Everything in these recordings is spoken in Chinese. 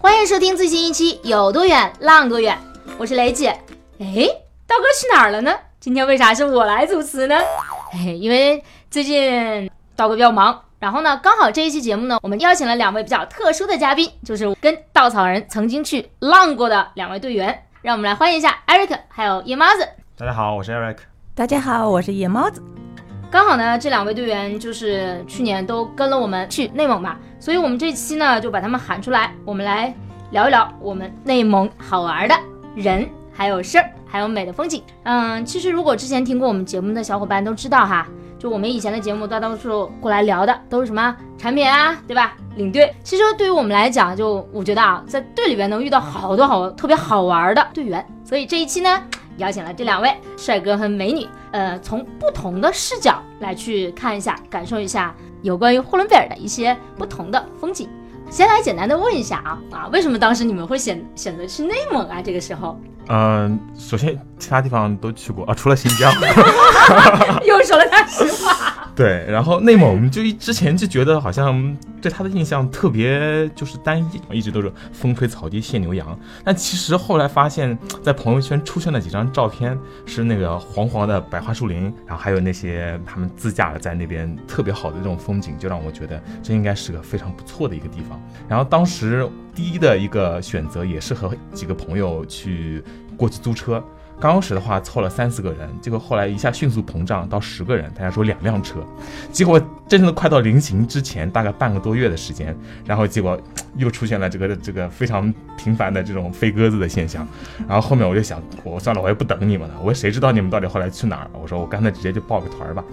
欢迎收听最新一期《有多远浪多远》，我是雷姐。哎，道哥去哪儿了呢？今天为啥是我来主持呢？哎，因为最近道哥比较忙，然后呢，刚好这一期节目呢，我们邀请了两位比较特殊的嘉宾，就是跟稻草人曾经去浪过的两位队员。让我们来欢迎一下 Eric 还有夜猫子。大家好，我是 Eric。大家好，我是夜猫子。刚好呢，这两位队员就是去年都跟了我们去内蒙吧，所以我们这期呢就把他们喊出来，我们来聊一聊我们内蒙好玩的人，还有事儿，还有美的风景。嗯，其实如果之前听过我们节目的小伙伴都知道哈，就我们以前的节目大多数过来聊的都是什么产品啊，对吧？领队。其实对于我们来讲，就我觉得啊，在队里边能遇到好多好特别好玩的队员，所以这一期呢。邀请了这两位帅哥和美女，呃，从不同的视角来去看一下，感受一下有关于呼伦贝尔的一些不同的风景。先来简单的问一下啊啊，为什么当时你们会选选择去内蒙啊？这个时候，嗯，首先其他地方都去过啊，除了新疆，又说了大实话。对，然后内蒙就一之前就觉得好像对他的印象特别就是单一，一直都是风吹草低见牛羊。但其实后来发现，在朋友圈出现了几张照片，是那个黄黄的百花树林，然后还有那些他们自驾的在那边特别好的这种风景，就让我觉得这应该是个非常不错的一个地方。然后当时第一的一个选择也是和几个朋友去过去租车。刚开始的话凑了三四个人，结果后来一下迅速膨胀到十个人，大家说两辆车，结果真正的快到临行之前，大概半个多月的时间，然后结果 又出现了这个这个非常频繁的这种飞鸽子的现象，然后后面我就想，我算了，我也不等你们了，我谁知道你们到底后来去哪儿？我说我干脆直接就报个团儿吧，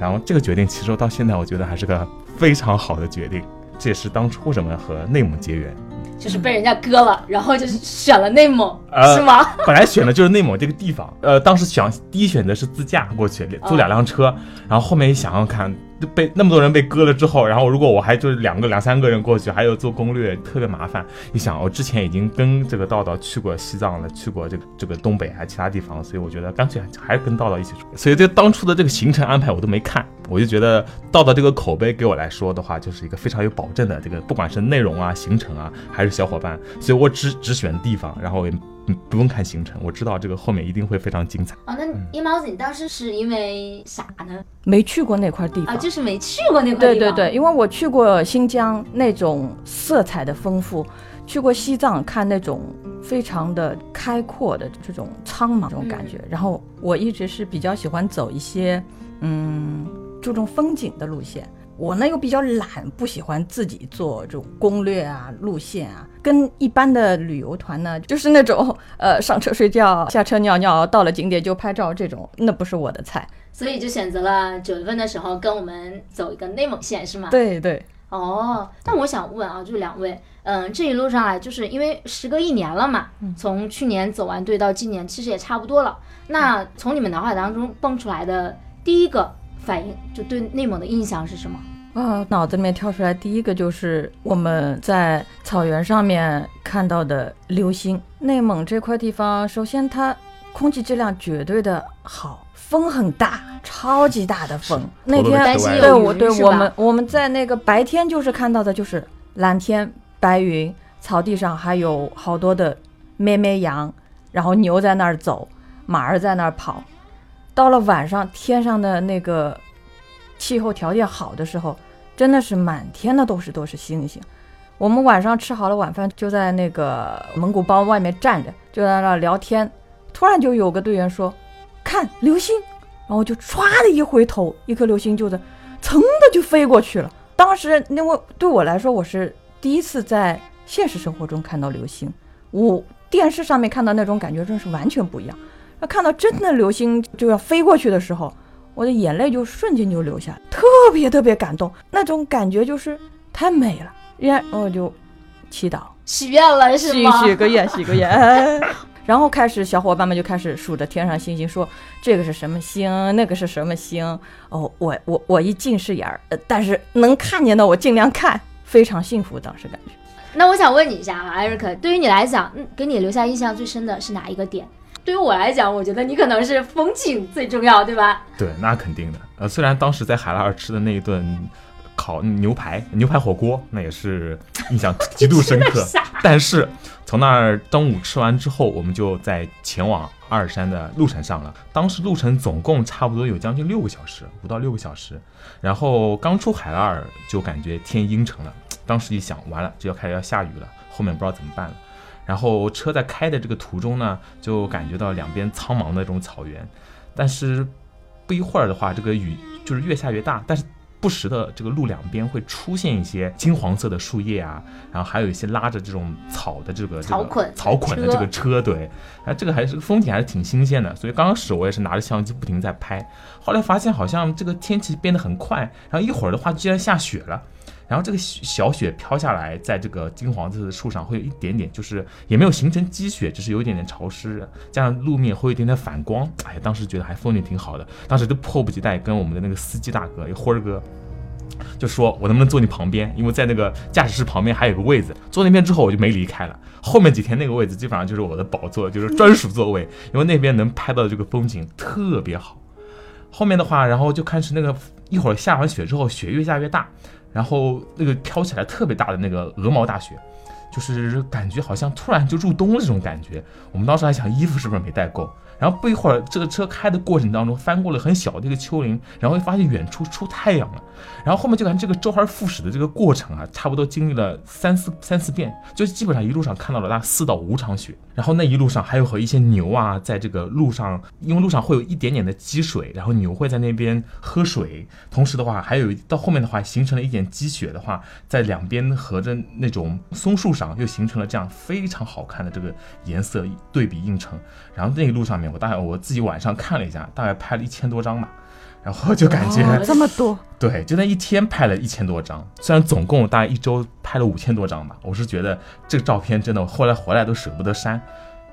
然后这个决定其实到现在我觉得还是个非常好的决定，这也是当初为什么和内蒙结缘。就是被人家割了，然后就是选了内蒙，是吗？本来选的就是内蒙这个地方，呃，当时想第一选择是自驾过去，租两辆车，然后后面一想想看。被那么多人被割了之后，然后如果我还就是两个两三个人过去，还有做攻略，特别麻烦。一想，我之前已经跟这个道道去过西藏了，去过这个这个东北还其他地方，所以我觉得干脆还是跟道道一起出。所以这当初的这个行程安排我都没看，我就觉得道道这个口碑给我来说的话，就是一个非常有保证的这个，不管是内容啊、行程啊，还是小伙伴，所以我只只选地方，然后。不用看行程，我知道这个后面一定会非常精彩。哦，那夜猫子，你当时是因为啥呢？没去过那块地方啊，就是没去过那块地方。对对对，因为我去过新疆那种色彩的丰富，去过西藏看那种非常的开阔的这种苍茫这种感觉。然后我一直是比较喜欢走一些嗯注重风景的路线。我呢又比较懒，不喜欢自己做这种攻略啊、路线啊。跟一般的旅游团呢，就是那种呃上车睡觉、下车尿尿，到了景点就拍照这种，那不是我的菜。所以就选择了九月份的时候跟我们走一个内蒙线，是吗？对对。哦，那我想问啊，就是两位，嗯，这一路上来，就是因为时隔一年了嘛，从去年走完队到今年，其实也差不多了。那从你们脑海当中蹦出来的第一个。反应就对内蒙的印象是什么啊？脑子里面跳出来第一个就是我们在草原上面看到的流星。内蒙这块地方，首先它空气质量绝对的好，风很大，超级大的风。那天对我对我们我们在那个白天就是看到的就是蓝天白云，草地上还有好多的咩咩羊，然后牛在那儿走，马儿在那儿跑。到了晚上，天上的那个气候条件好的时候，真的是满天的都是都是星星。我们晚上吃好了晚饭，就在那个蒙古包外面站着，就在那聊天。突然就有个队员说：“看流星。”然后就唰的一回头，一颗流星就在噌的就飞过去了。当时因为对我来说，我是第一次在现实生活中看到流星，我电视上面看到那种感觉真是完全不一样。那看到真的流星就要飞过去的时候，我的眼泪就瞬间就流下来，特别特别感动，那种感觉就是太美了。然后我就祈祷，许愿了是许吗？许个愿，许个愿。哎 然后开始，小伙伴们就开始数着天上星星，说这个是什么星，那个是什么星。哦，我我我一近视眼儿，呃但是能看见的我尽量看，非常幸福。当时感觉，那我想问你一下啊，艾瑞克，对于你来讲，嗯，给你留下印象最深的是哪一个点？对于我来讲，我觉得你可能是风景最重要，对吧？对，那肯定的。呃，虽然当时在海拉尔吃的那一顿烤牛排牛排火锅，那也是印象 极度深刻。但是从那儿中午吃完之后，我们就在前往阿尔山的路程上了。当时路程总共差不多有将近六个小时，五到六个小时。然后刚出海拉尔就感觉天阴沉了，当时一想，完了，这要开始要下雨了，后面不知道怎么办了。然后车在开的这个途中呢，就感觉到两边苍茫的这种草原，但是不一会儿的话，这个雨就是越下越大，但是不时的这个路两边会出现一些金黄色的树叶啊，然后还有一些拉着这种草的这个这个草捆草捆的这个车，对，啊，这个还是风景还是挺新鲜的，所以刚开始我也是拿着相机不停在拍，后来发现好像这个天气变得很快，然后一会儿的话居然下雪了。然后这个小雪飘下来，在这个金黄色的树上会有一点点，就是也没有形成积雪，只是有一点点潮湿，加上路面会有一点点反光。哎呀，当时觉得还风景挺好的，当时就迫不及待跟我们的那个司机大哥，一个辉儿哥，就说我能不能坐你旁边，因为在那个驾驶室旁边还有个位子。坐那边之后我就没离开了，后面几天那个位子基本上就是我的宝座，就是专属座位，因为那边能拍到的这个风景特别好。后面的话，然后就开始那个一会儿下完雪之后，雪越下越大。然后那个飘起来特别大的那个鹅毛大雪，就是感觉好像突然就入冬了这种感觉。我们当时还想衣服是不是没带够，然后不一会儿这个车开的过程当中翻过了很小的一个丘陵，然后会发现远处出太阳了。然后后面就感觉这个周而复始的这个过程啊，差不多经历了三四三四遍，就基本上一路上看到了大概四到五场雪。然后那一路上还有和一些牛啊，在这个路上，因为路上会有一点点的积水，然后牛会在那边喝水。同时的话，还有到后面的话，形成了一点积雪的话，在两边和着那种松树上，又形成了这样非常好看的这个颜色对比映衬。然后那一路上面，我大概我自己晚上看了一下，大概拍了一千多张吧。然后就感觉、哦这么多，对，就那一天拍了一千多张，虽然总共大概一周拍了五千多张吧，我是觉得这个照片真的，我后来回来都舍不得删，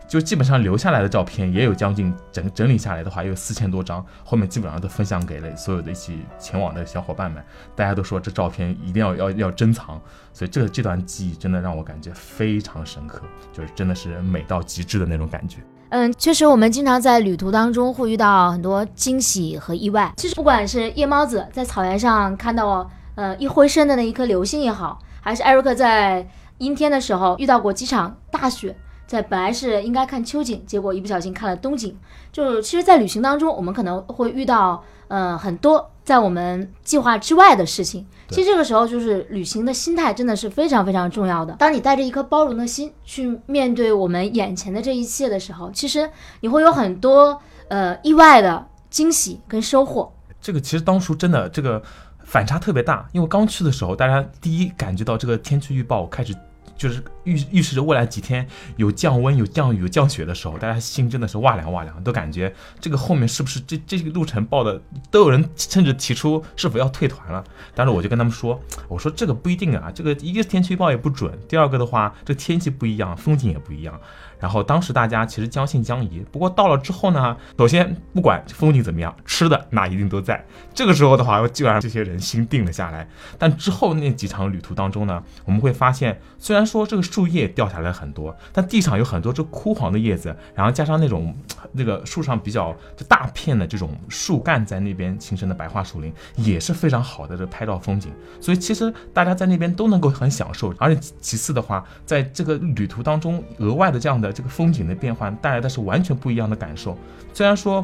就基本上留下来的照片也有将近整整理下来的话，也有四千多张，后面基本上都分享给了所有的一起前往的小伙伴们，大家都说这照片一定要要要珍藏，所以这个这段记忆真的让我感觉非常深刻，就是真的是美到极致的那种感觉。嗯，确实，我们经常在旅途当中会遇到很多惊喜和意外。其实，不管是夜猫子在草原上看到呃一回身的那一颗流星也好，还是艾瑞克在阴天的时候遇到过几场大雪，在本来是应该看秋景，结果一不小心看了冬景。就是其实，在旅行当中，我们可能会遇到呃很多在我们计划之外的事情。其实这个时候，就是旅行的心态真的是非常非常重要的。当你带着一颗包容的心去面对我们眼前的这一切的时候，其实你会有很多呃意外的惊喜跟收获。这个其实当初真的这个反差特别大，因为刚去的时候，大家第一感觉到这个天气预报开始就是预预示着未来几天有降温、有降雨、有降雪的时候，大家心真的是哇凉哇凉，都感觉这个后面是不是这这个路程报的都有人甚至提出是否要退团了。但是我就跟他们说，我说这个不一定啊，这个一个天气预报也不准，第二个的话，这天气不一样，风景也不一样。然后当时大家其实将信将疑，不过到了之后呢，首先不管风景怎么样，吃的那一定都在。这个时候的话，基本上这些人心定了下来。但之后那几场旅途当中呢，我们会发现，虽然说这个树叶掉下来很多，但地上有很多这枯黄的叶子，然后加上那种那个树上比较就大片的这种树干在那边形成的白桦树林，也是非常好的这拍照风景。所以其实大家在那边都能够很享受，而且其次的话，在这个旅途当中额外的这样的这个风景的变换带来的是完全不一样的感受。虽然说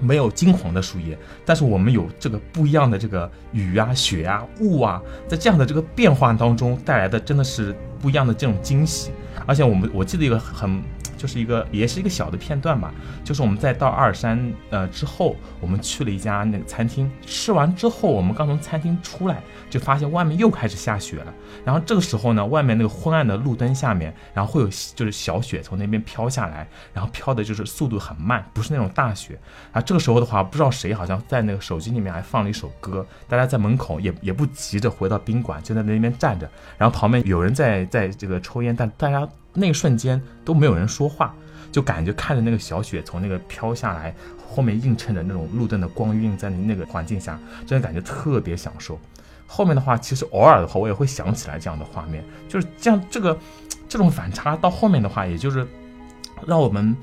没有金黄的树叶，但是我们有这个不一样的这个雨啊、雪啊、雾啊，在这样的这个变化当中带来的真的是不一样的这种惊喜。而且我们我记得一个很就是一个也是一个小的片段吧，就是我们在到阿尔山呃之后，我们去了一家那个餐厅，吃完之后，我们刚从餐厅出来，就发现外面又开始下雪了。然后这个时候呢，外面那个昏暗的路灯下面，然后会有就是小雪从那边飘下来，然后飘的就是速度很慢，不是那种大雪。啊，这个时候的话，不知道谁好像在那个手机里面还放了一首歌，大家在门口也也不急着回到宾馆，就在那边站着，然后旁边有人在在这个抽烟，但大家那一瞬间都没有人说话，就感觉看着那个小雪从那个飘下来，后面映衬着那种路灯的光晕，在那个环境下，真的感觉特别享受。后面的话，其实偶尔的话，我也会想起来这样的画面，就是这样这个这种反差到后面的话，也就是让我们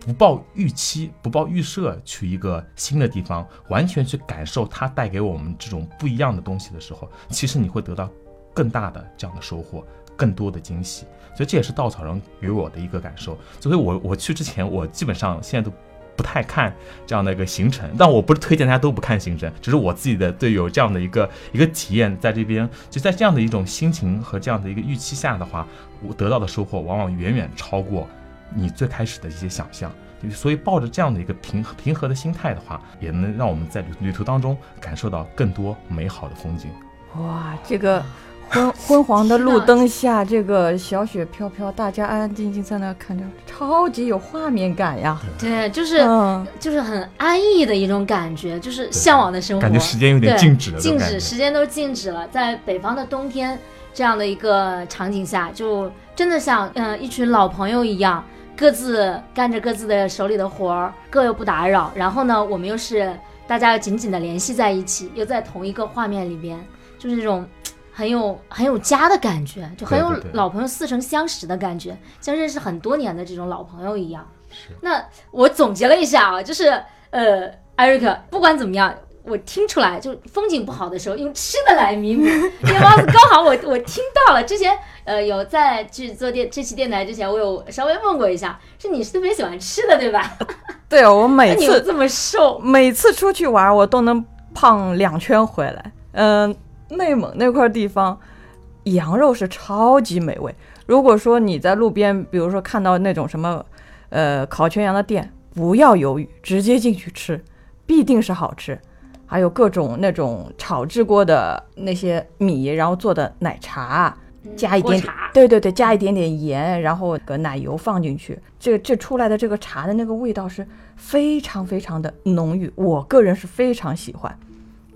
不抱预期、不抱预设去一个新的地方，完全去感受它带给我们这种不一样的东西的时候，其实你会得到更大的这样的收获，更多的惊喜。所以这也是稻草人给我的一个感受。所以我我去之前，我基本上现在都。不太看这样的一个行程，但我不是推荐大家都不看行程，只是我自己的对有这样的一个一个体验，在这边就在这样的一种心情和这样的一个预期下的话，我得到的收获往往远远超过你最开始的一些想象。所以抱着这样的一个平平和的心态的话，也能让我们在旅旅途当中感受到更多美好的风景。哇，这个。昏昏黄的路灯下，这个小雪飘飘，大家安安静静在那看着，超级有画面感呀！对，就是就是很安逸的一种感觉，就是向往的生活。感觉时间有点静止了，静止，时间都静止了。在北方的冬天这样的一个场景下，就真的像嗯一群老朋友一样，各自干着各自的手里的活儿，各又不打扰。然后呢，我们又是大家紧紧的联系在一起，又在同一个画面里边，就是这种。很有很有家的感觉，就很有老朋友似曾相识的感觉，像认识很多年的这种老朋友一样。是。那我总结了一下啊，就是呃，艾瑞克，不管怎么样，我听出来，就风景不好的时候用吃的来弥补。夜猫子刚好我我听到了，之前呃有在去做电这期电台之前，我有稍微问过一下，是你是特别喜欢吃的对吧？对，我每次这么瘦，每次出去玩我都能胖两圈回来。嗯。内蒙那块地方，羊肉是超级美味。如果说你在路边，比如说看到那种什么，呃，烤全羊的店，不要犹豫，直接进去吃，必定是好吃。还有各种那种炒制过的那些米，然后做的奶茶，加一点点，对对对，加一点点盐，然后个奶油放进去，这这出来的这个茶的那个味道是非常非常的浓郁，我个人是非常喜欢。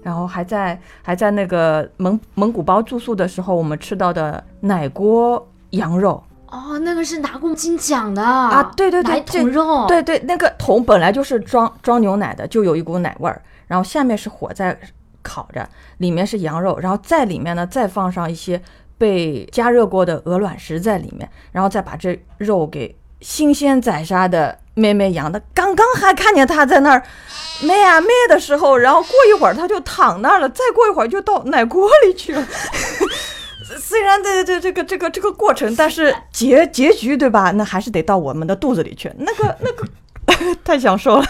然后还在还在那个蒙蒙古包住宿的时候，我们吃到的奶锅羊肉哦，那个是拿过金奖的啊！对对对，桶肉，对对，那个桶本来就是装装牛奶的，就有一股奶味儿。然后下面是火在烤着，里面是羊肉，然后在里面呢再放上一些被加热过的鹅卵石在里面，然后再把这肉给新鲜宰杀的。咩咩羊的，刚刚还看见它在那儿咩啊咩的时候，然后过一会儿它就躺那儿了，再过一会儿就到奶锅里去了。虽然这这这个这个这个过程，但是结结局对吧？那还是得到我们的肚子里去。那个 那个 太享受了。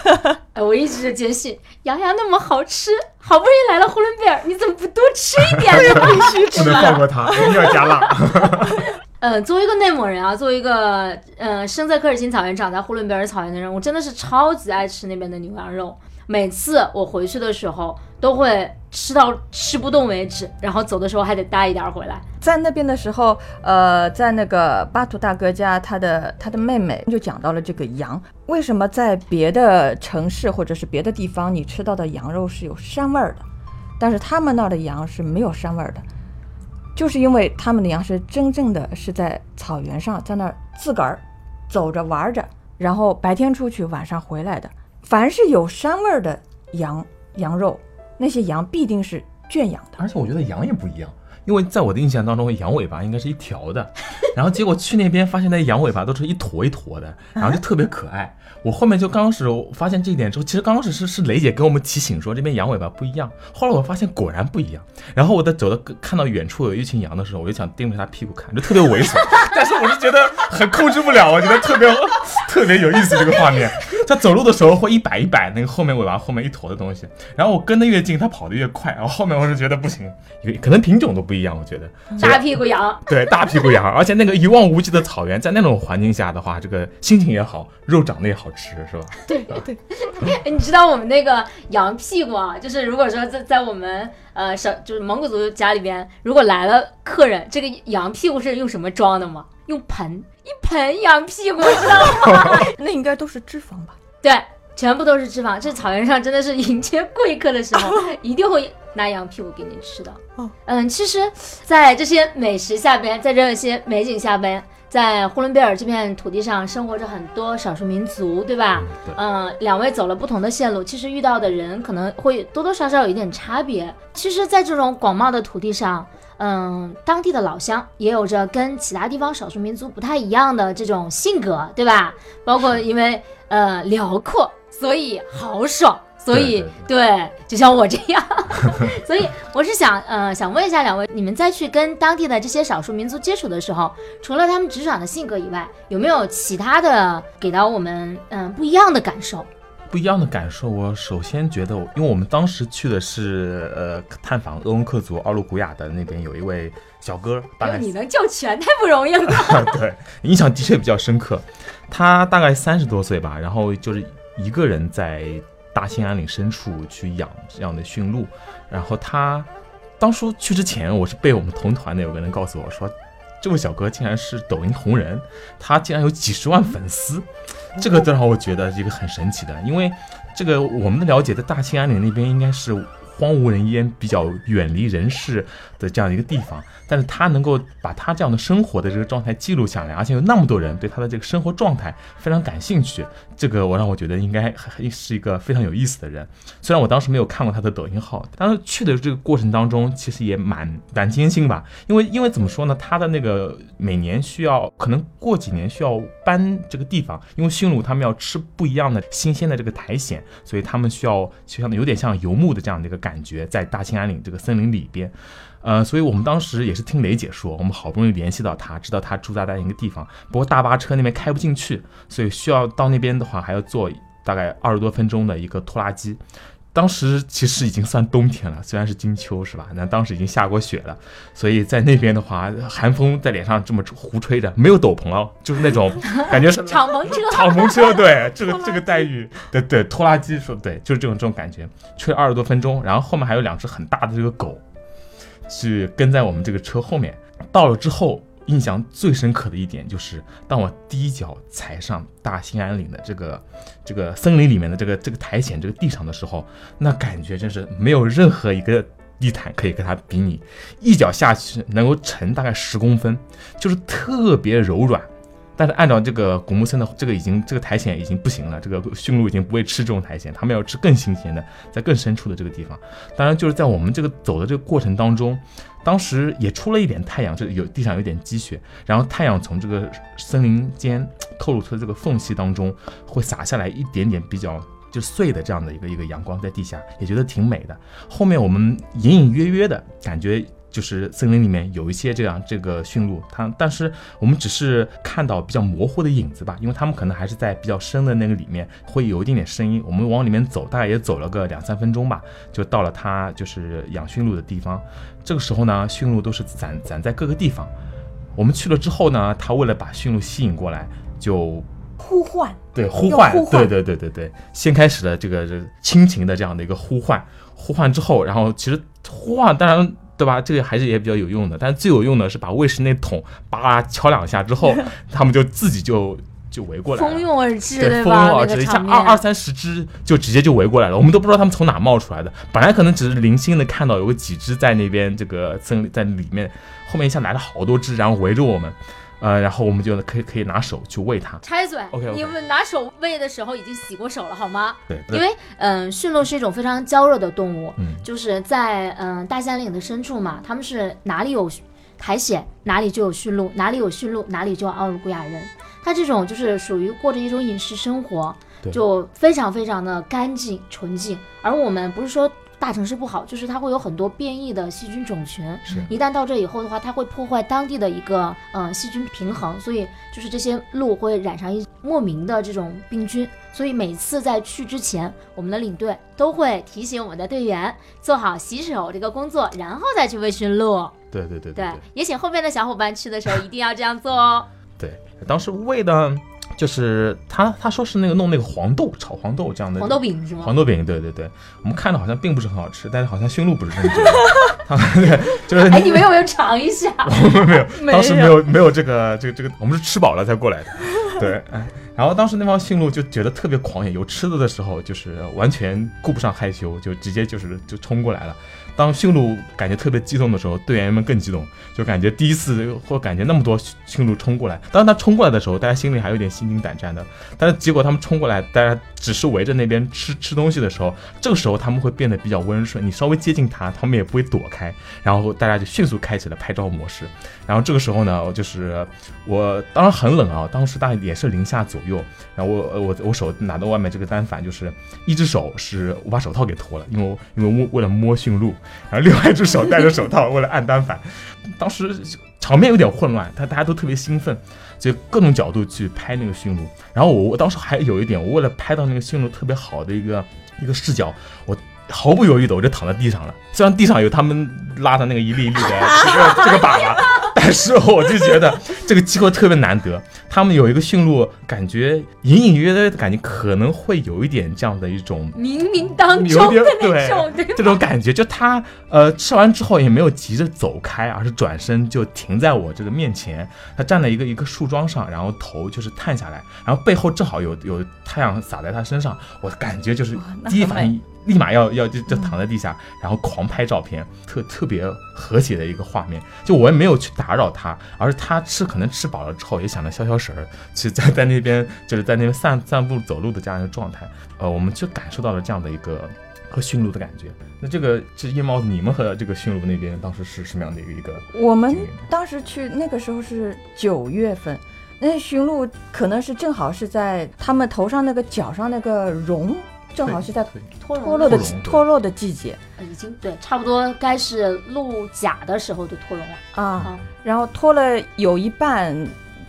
我一直就坚信羊羊那么好吃，好不容易来了呼伦贝尔，你怎么不多吃一点呢？必须吃，不能放过它，一定要加辣。呃，作为一个内蒙人啊，作为一个呃生在科尔沁草原、长在呼伦贝尔草原的人，我真的是超级爱吃那边的牛羊肉。每次我回去的时候，都会吃到吃不动为止，然后走的时候还得带一点回来。在那边的时候，呃，在那个巴图大哥家，他的他的妹妹就讲到了这个羊，为什么在别的城市或者是别的地方，你吃到的羊肉是有膻味儿的，但是他们那儿的羊是没有膻味儿的。就是因为他们的羊是真正的是在草原上，在那儿自个儿走着玩着，然后白天出去，晚上回来的。凡是有膻味儿的羊羊肉，那些羊必定是圈养的。而且我觉得羊也不一样。因为在我的印象当中，羊尾巴应该是一条的，然后结果去那边发现那羊尾巴都是一坨一坨的，然后就特别可爱。我后面就刚开始发现这一点之后，其实刚开始是是雷姐给我们提醒说这边羊尾巴不一样，后来我发现果然不一样。然后我在走到看到远处有一群羊的时候，我就想盯着它屁股看，就特别猥琐，但是我是觉得很控制不了，我觉得特别特别有意思这个画面。它走路的时候会一摆一摆，那个后面尾巴后面一坨的东西。然后我跟得越近，它跑得越快。然后后面我是觉得不行，可能品种都不一样，我觉得。大屁股羊，对，大屁股羊，而且那个一望无际的草原，在那种环境下的话，这个心情也好，肉长得也好吃，是吧？对对。你知道我们那个羊屁股啊，就是如果说在在我们呃小就是蒙古族家里边，如果来了客人，这个羊屁股是用什么装的吗？用盆，一盆羊屁股，知道吗？那应该都是脂肪吧？对，全部都是脂肪。这草原上真的是迎接贵客的时候，一定会拿羊屁股给你吃的。哦，嗯，其实，在这些美食下边，在这些美景下边，在呼伦贝尔这片土地上生活着很多少数民族，对吧？对。嗯，两位走了不同的线路，其实遇到的人可能会多多少少有一点差别。其实，在这种广袤的土地上，嗯，当地的老乡也有着跟其他地方少数民族不太一样的这种性格，对吧？包括因为。呃，辽阔，所以豪爽，所以对，就像我这样，所以我是想，呃，想问一下两位，你们再去跟当地的这些少数民族接触的时候，除了他们直爽的性格以外，有没有其他的给到我们，嗯，不一样的感受？不一样的感受，我首先觉得，因为我们当时去的是，呃，探访鄂温克族奥鲁古雅的那边有一位小哥，大概你能叫全，太不容易了。对，印象的确比较深刻。他大概三十多岁吧，然后就是一个人在大兴安岭深处去养这样的驯鹿。然后他当初去之前，我是被我们同团的有个人告诉我说，这位小哥竟然是抖音红人，他竟然有几十万粉丝，这个让我觉得一个很神奇的，因为这个我们的了解，在大兴安岭那边应该是荒无人烟、比较远离人世的这样一个地方。但是他能够把他这样的生活的这个状态记录下来，而且有那么多人对他的这个生活状态非常感兴趣，这个我让我觉得应该是一个非常有意思的人。虽然我当时没有看过他的抖音号，但是去的这个过程当中其实也蛮蛮艰辛吧，因为因为怎么说呢，他的那个每年需要可能过几年需要搬这个地方，因为驯鹿他们要吃不一样的新鲜的这个苔藓，所以他们需要就像有点像游牧的这样的一个感感觉，在大兴安岭这个森林里边。呃，所以我们当时也是听雷姐说，我们好不容易联系到她，知道他住在那一个地方，不过大巴车那边开不进去，所以需要到那边的话，还要坐大概二十多分钟的一个拖拉机。当时其实已经算冬天了，虽然是金秋是吧？那当时已经下过雪了，所以在那边的话，寒风在脸上这么胡吹着，没有斗篷哦，就是那种 感觉是敞篷车，敞篷车，对，这个 这个待遇，对对，拖拉机说对，就是这种这种感觉，吹了二十多分钟，然后后面还有两只很大的这个狗。去跟在我们这个车后面，到了之后，印象最深刻的一点就是，当我第一脚踩上大兴安岭的这个这个森林里面的这个这个苔藓这个地上的时候，那感觉真是没有任何一个地毯可以跟它比拟，一脚下去能够沉大概十公分，就是特别柔软。但是按照这个古木森的这个已经这个苔藓已经不行了，这个驯鹿已经不会吃这种苔藓，他们要吃更新鲜的，在更深处的这个地方。当然就是在我们这个走的这个过程当中，当时也出了一点太阳，这有地上有点积雪，然后太阳从这个森林间透露出的这个缝隙当中会洒下来一点点比较就碎的这样的一个一个阳光在地下，也觉得挺美的。后面我们隐隐约约的感觉。就是森林里面有一些这样这个驯鹿，它但是我们只是看到比较模糊的影子吧，因为他们可能还是在比较深的那个里面，会有一点点声音。我们往里面走，大概也走了个两三分钟吧，就到了它就是养驯鹿的地方。这个时候呢，驯鹿都是攒攒在各个地方。我们去了之后呢，他为了把驯鹿吸引过来，就呼唤，对呼唤，对对对对对，先开始了这个亲情的这样的一个呼唤，呼唤之后，然后其实呼唤当然。对吧？这个还是也比较有用的，但最有用的是把卫士那桶叭敲两下之后，他们就自己就就围过来，蜂拥而至，对，蜂拥而至，一下二二三十只就直接就围过来了，我们都不知道他们从哪冒出来的。本来可能只是零星的看到有个几只在那边这个森林在里面，后面一下来了好多只，然后围着我们。呃，然后我们就可以可以拿手去喂它。插嘴，OK，你们拿手喂的时候已经洗过手了，好吗？对，因为嗯，驯鹿是一种非常娇弱的动物，嗯，就是在嗯大山岭的深处嘛，他们是哪里有苔藓，哪里就有驯鹿，哪里有驯鹿，哪里就有奥鲁古雅人。它这种就是属于过着一种饮食生活，就非常非常的干净纯净。而我们不是说大城市不好，就是它会有很多变异的细菌种群。是一旦到这以后的话，它会破坏当地的一个呃细菌平衡，所以就是这些鹿会染上一莫名的这种病菌。所以每次在去之前，我们的领队都会提醒我们的队员做好洗手这个工作，然后再去喂驯鹿。对对对对对，也请后面的小伙伴去的时候一定要这样做哦。对，当时喂的，就是他他说是那个弄那个黄豆炒黄豆这样的。黄豆饼是吗？黄豆饼，对对对，我们看着好像并不是很好吃，但是好像驯鹿不是这么觉得，他们对就是哎，你们有没有尝一下？我们没有，没当时没有没有这个这个这个，我们是吃饱了才过来的，对，哎，然后当时那帮驯鹿就觉得特别狂野，有吃的的时候就是完全顾不上害羞，就直接就是就冲过来了。当驯鹿感觉特别激动的时候，队员们更激动，就感觉第一次或感觉那么多驯鹿冲过来。当他冲过来的时候，大家心里还有点心惊胆战的。但是结果他们冲过来，大家只是围着那边吃吃东西的时候，这个时候他们会变得比较温顺，你稍微接近他，他们也不会躲开，然后大家就迅速开启了拍照模式。然后这个时候呢，就是我当然很冷啊，当时大概也是零下左右，然后我我我手拿到外面这个单反，就是一只手是我把手套给脱了，因为因为为为了摸驯鹿，然后另外一只手戴着手套为了按单反，当时场面有点混乱，他大家都特别兴奋，就各种角度去拍那个驯鹿。然后我我当时还有一点，我为了拍到那个驯鹿特别好的一个一个视角，我毫不犹豫的我就躺在地上了。虽然地上有他们拉的那个一粒一粒的 这个这个粑粑，但是我就觉得这个机会特别难得。他们有一个驯鹿，感觉隐隐约约的感觉可能会有一点这样的一种冥冥当中的那种，这种感觉，就他呃吃完之后也没有急着走开，而是转身就停在我这个面前。他站在一个一个树桩上，然后头就是探下来，然后背后正好有有太阳洒在他身上，我感觉就是第一反应立马要要就就躺在地下，然后狂拍照片，特特别和谐的一个画面。就我也没有去打扰他，而是他吃可能吃饱了之后也想着消消食儿，去在在那边就是在那边散散步走路的这样一个状态。呃，我们就感受到了这样的一个和驯鹿的感觉。那这个这夜猫子，你们和这个驯鹿那边当时是什么样的一个一个我们？当时去那个时候是九月份，那驯鹿可能是正好是在他们头上那个角上那个绒，正好是在对脱脱落的脱落的季节呃已经对，差不多该是鹿甲的时候就脱绒了啊。啊。然后脱了有一半，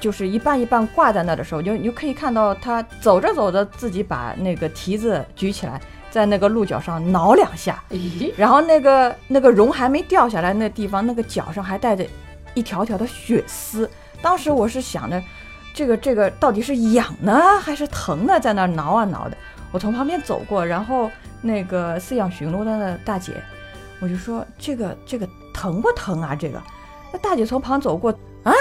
就是一半一半挂在那的时候，就你就可以看到它走着走着自己把那个蹄子举起来，在那个鹿角上挠两下，然后那个那个绒还没掉下来那地方，那个脚上还带着一条条的血丝。当时我是想着，这个这个到底是痒呢还是疼呢？在那儿挠啊挠的。我从旁边走过，然后那个饲养驯鹿的那大姐，我就说这个这个疼不疼啊？这个，那大姐从旁走过，啊，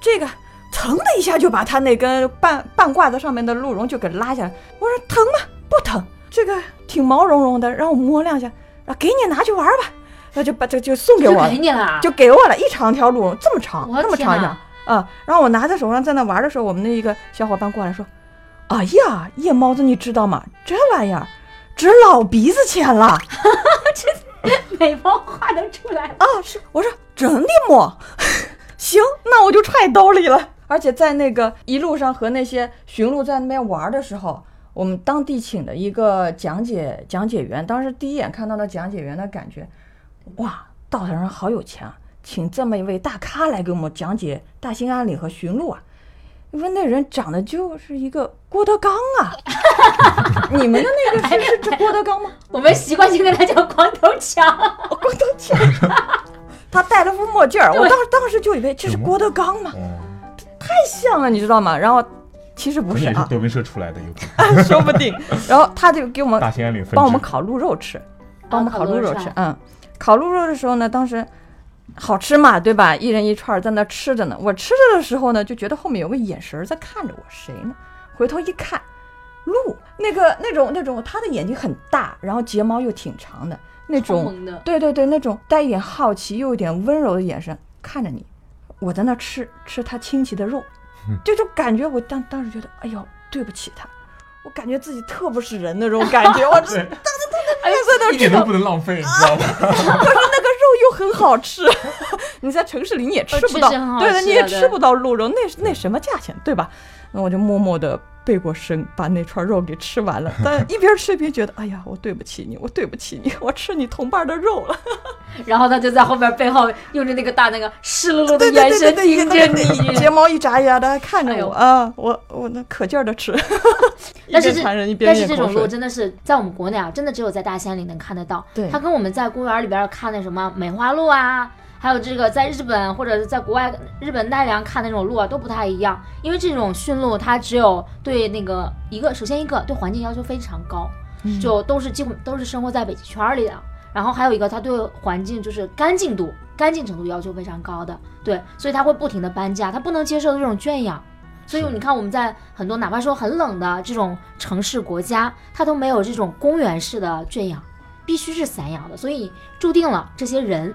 这个疼的一下就把她那根半半挂在上面的鹿茸就给拉下来。我说疼吗？不疼，这个挺毛茸茸的，让我摸两下，啊，给你拿去玩吧。那就把这就送给我了就 给，你了，就给我了一长条鹿茸，这么长，这么长一条哪！啊！然后我拿在手上在那玩的时候，我们那一个小伙伴过来说：“哎呀，夜猫子，你知道吗？这玩意儿值老鼻子钱了 这美貌画得出来。啊！”是我说真的么？行，那我就揣兜里了。而且在那个一路上和那些驯鹿在那边玩的时候，我们当地请的一个讲解讲解员，当时第一眼看到那讲解员的感觉，哇，稻草人好有钱啊！请这么一位大咖来给我们讲解大兴安岭和驯鹿啊。因为那人长得就是一个郭德纲啊，你们的那个是是这郭德纲吗？我们习惯性跟他叫光头强，光头强，他戴了副墨镜儿，我当当时就以为这是郭德纲嘛，哦，太像了，你知道吗？然后其实不是啊，德云社出来的，有可能 说不定。然后他就给我们大兴安岭帮我们烤鹿肉吃，帮我们烤鹿肉吃。嗯，烤鹿肉的时候呢，当时好吃嘛，对吧？一人一串在那吃着呢。我吃着的时候呢，就觉得后面有个眼神在看着我，谁呢？回头一看，鹿，那个那种那种，它的眼睛很大，然后睫毛又挺长的那种，的。对对对，那种带一点好奇又有点温柔的眼神看着你。我在那吃吃它亲戚的肉，就就感觉，我当当时觉得，哎呦，对不起它，我感觉自己特不是人那种感觉，我这对，哎呀，在那一点都不能浪费，你知道吗？很好吃，你在城市里你也吃不到，对的，你也吃不到鹿肉，那那什么价钱，对吧？那我就默默的背过身把那串肉给吃完了，但一边吃一边觉得，哎呀，我对不起你，我对不起你，我吃你同伴的肉了。然后他就在后面背后用着那个大那个湿漉漉的眼神对对对，盯着你。睫毛一眨一眨的，还看着我啊，我我那可劲儿的吃，但是这但是这种鹿。真的是在我们国内啊，真的只有在大山里能看得到。对它跟我们在公园里边看的什么梅花鹿啊，还有这个在日本或者是在国外日本奈良看的那种鹿啊，都不太一样。因为这种驯鹿它只有对那个一个，首先一个对环境要求非常高，嗯就都是几乎都是生活在北极圈里的。然后还有一个，它对环境就是干净度、干净程度要求非常高的，对，所以它会不停的搬家，它不能接受这种圈养。所以你看，我们在很多哪怕说很冷的这种城市国家，它都没有这种公园式的圈养，必须是散养的。所以注定了这些人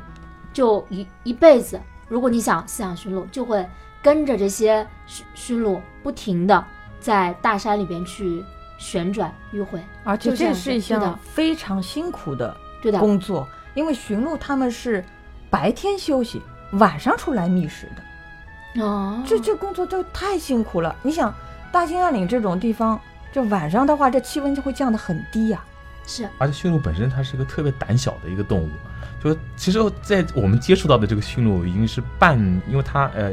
就一一辈子，如果你想饲养驯鹿，就会跟着这些驯驯鹿不停的在大山里边去旋转迂回。而且这是一项非常辛苦的对的，工作，因为驯鹿他们是白天休息，晚上出来觅食的。哦，这这工作就太辛苦了。你想，大兴安岭这种地方，这晚上的话，这气温就会降得很低呀、是而且驯鹿本身它是一个特别胆小的一个动物，就其实，在我们接触到的这个驯鹿已经是半，因为它呃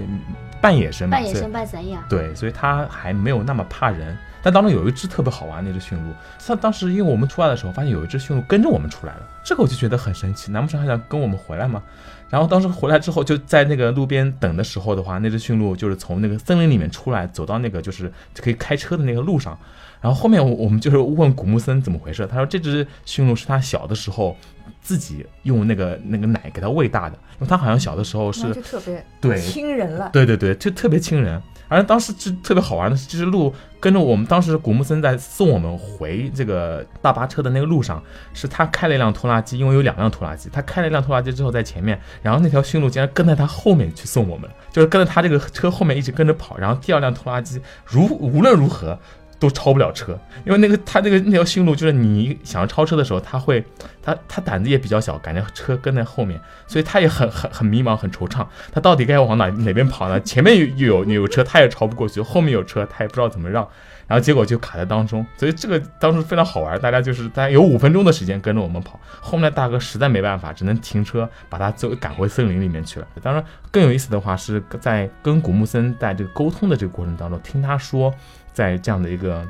半野生嘛，半野生半散养。对，所以它还没有那么怕人。但当中有一只特别好玩的一只驯鹿，它当时因为我们出来的时候，发现有一只驯鹿跟着我们出来了，这个我就觉得很神奇，难不成还想跟我们回来吗？然后当时回来之后，就在那个路边等的时候的话，那只驯鹿就是从那个森林里面出来，走到那个就是可以开车的那个路上。然后后面我我们就是问古木森怎么回事，他说这只驯鹿是他小的时候自己用那个那个奶给它喂大的，因为他好像小的时候是就特别对亲人了。对对对，就特别亲人。而当时就特别好玩的是，这只鹿跟着我们，当时古木森在送我们回这个大巴车的那个路上，是他开了一辆拖拉机，因为有两辆拖拉机，他开了一辆拖拉机之后在前面，然后那条驯鹿竟然跟在他后面去送我们，就是跟着他这个车后面一直跟着跑，然后第二辆拖拉机如无论如何。都超不了车，因为那个他那个那条驯鹿，就是你想要超车的时候，他会，他他胆子也比较小，感觉车跟在后面，所以他也很很很迷茫，很惆怅，他到底该往哪哪边跑呢？前面有有有车，他也超不过去；后面有车，他也不知道怎么让，然后结果就卡在当中。所以这个当时非常好玩，大家就是大家有五分钟的时间跟着我们跑，后面大哥实在没办法，只能停车把他走赶回森林里面去了。当然更有意思的话是在跟古木森在这个沟通的这个过程当中，听他说在这样的一个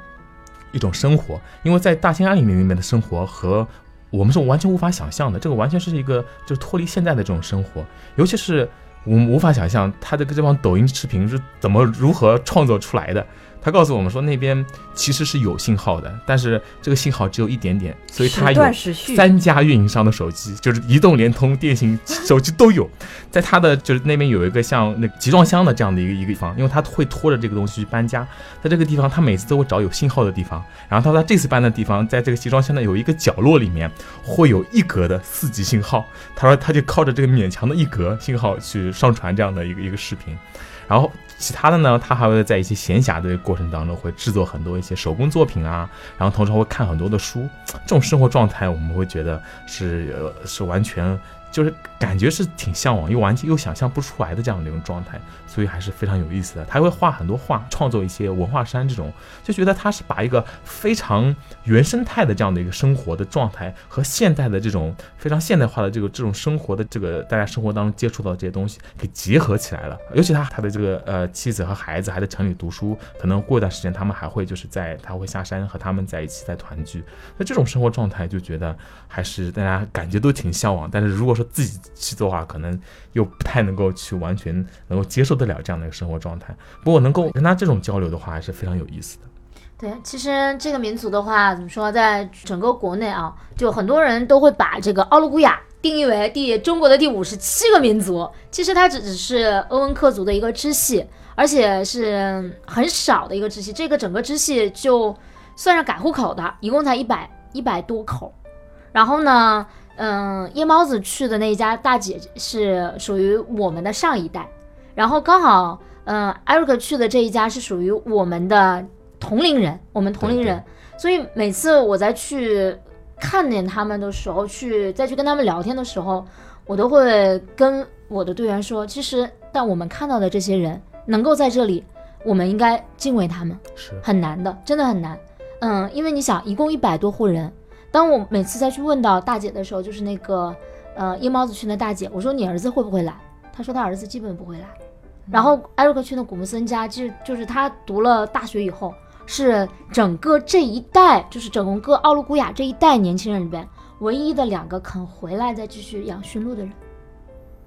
一种生活，因为在大兴安岭里面的生活和我们是完全无法想象的，这个完全是一个就是脱离现在的这种生活，尤其是我们无法想象他这个这帮抖音视频是怎么如何创作出来的。他告诉我们说，那边其实是有信号的，但是这个信号只有一点点，所以他有。三家运营商的手机，就是移动、联通、电信手机都有。在他的就是那边有一个像那集装箱的这样的一个一个地方，因为他会拖着这个东西去搬家，在这个地方他每次都会找有信号的地方。然后他说他这次搬的地方，在这个集装箱的有一个角落里面会有一格的四 G 信号。他说他就靠着这个勉强的一格信号去上传这样的一个一个视频，然后。其他的呢，他还会在一些闲暇的过程当中，会制作很多一些手工作品啊，然后同时会看很多的书。这种生活状态，我们会觉得是呃是完全就是感觉是挺向往，又完全又想象不出来的这样的一种状态，所以还是非常有意思的。他会画很多画，创作一些文化衫这种，就觉得他是把一个非常原生态的这样的一个生活的状态和现代的这种非常现代化的这个这种生活的这个大家生活当中接触到这些东西给结合起来了。尤其他他的这个呃妻子和孩子还在城里读书，可能过一段时间他们还会就是在他会下山和他们在一起再团聚。那这种生活状态就觉得还是大家感觉都挺向往，但是如果说自己去做的话，可能又不太能够去完全能够接受得了这样的一个生活状态。不过能够跟他这种交流的话，还是非常有意思的。对，其实这个民族的话，怎么说，在整个国内啊，就很多人都会把这个奥鲁古雅定义为第中国的第五十七个民族。其实它只只是鄂温克族的一个支系，而且是很少的一个支系。这个整个支系就算上改户口的，一共才一百一百多口。然后呢，嗯，夜猫子去的那一家大姐是属于我们的上一代，然后刚好，嗯，艾瑞克去的这一家是属于我们的同龄人，我们同龄人，所以每次我在去看见他们的时候，去再去跟他们聊天的时候，我都会跟我的队员说，其实但我们看到的这些人能够在这里我们应该敬畏他们，是。很难的，真的很难。嗯，因为你想，一共一百多户人，当我每次再去问到大姐的时候，就是那个呃夜猫子区的大姐，我说你儿子会不会来？她说她儿子基本不会来。然后艾瑞克去的古木森家，就就是他读了大学以后，是整个这一代，就是整个奥鲁古雅这一代年轻人里边，唯一的两个肯回来再继续养驯鹿的人。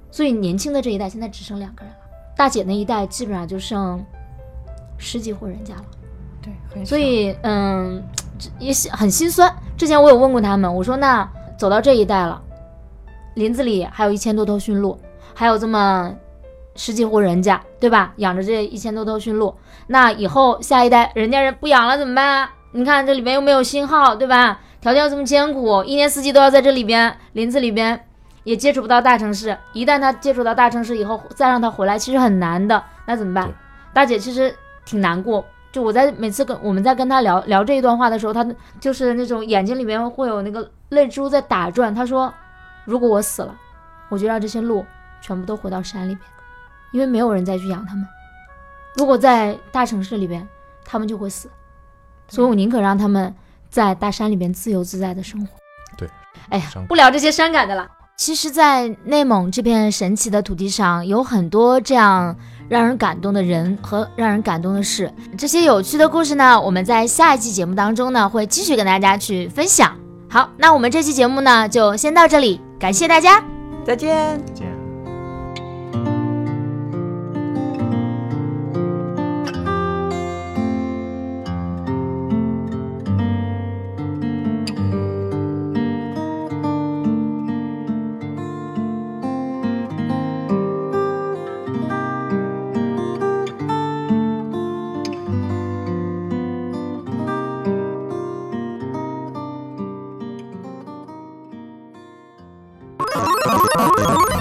所以年轻的这一代现在只剩两个人了，大姐那一代基本上就剩十几户人家了。对，很所以嗯，这也是很心酸。之前我有问过他们，我说那走到这一代了，林子里还有一千多头驯鹿，还有这么十几户人家，对吧？养着这一千多头驯鹿，那以后下一代人家人不养了怎么办啊？你看这里边又没有信号，对吧？条件又这么艰苦，一年四季都要在这里边林子里边，也接触不到大城市。一旦他接触到大城市以后，再让他回来其实很难的。那怎么办？大姐其实挺难过。就我在每次跟我们在跟他聊聊这一段话的时候，他就是那种眼睛里面会有那个泪珠在打转。他说：“如果我死了，我就让这些鹿全部都回到山里面，因为没有人再去养它们。如果在大城市里边，它们就会死，所以我宁可让他们在大山里边自由自在的生活。”对，哎呀，不聊这些伤感的了。其实，在内蒙这片神奇的土地上，有很多这样让人感动的人和让人感动的事。这些有趣的故事呢，我们在下一期节目当中呢，会继续跟大家去分享。好，那我们这期节目呢，就先到这里，感谢大家。再见。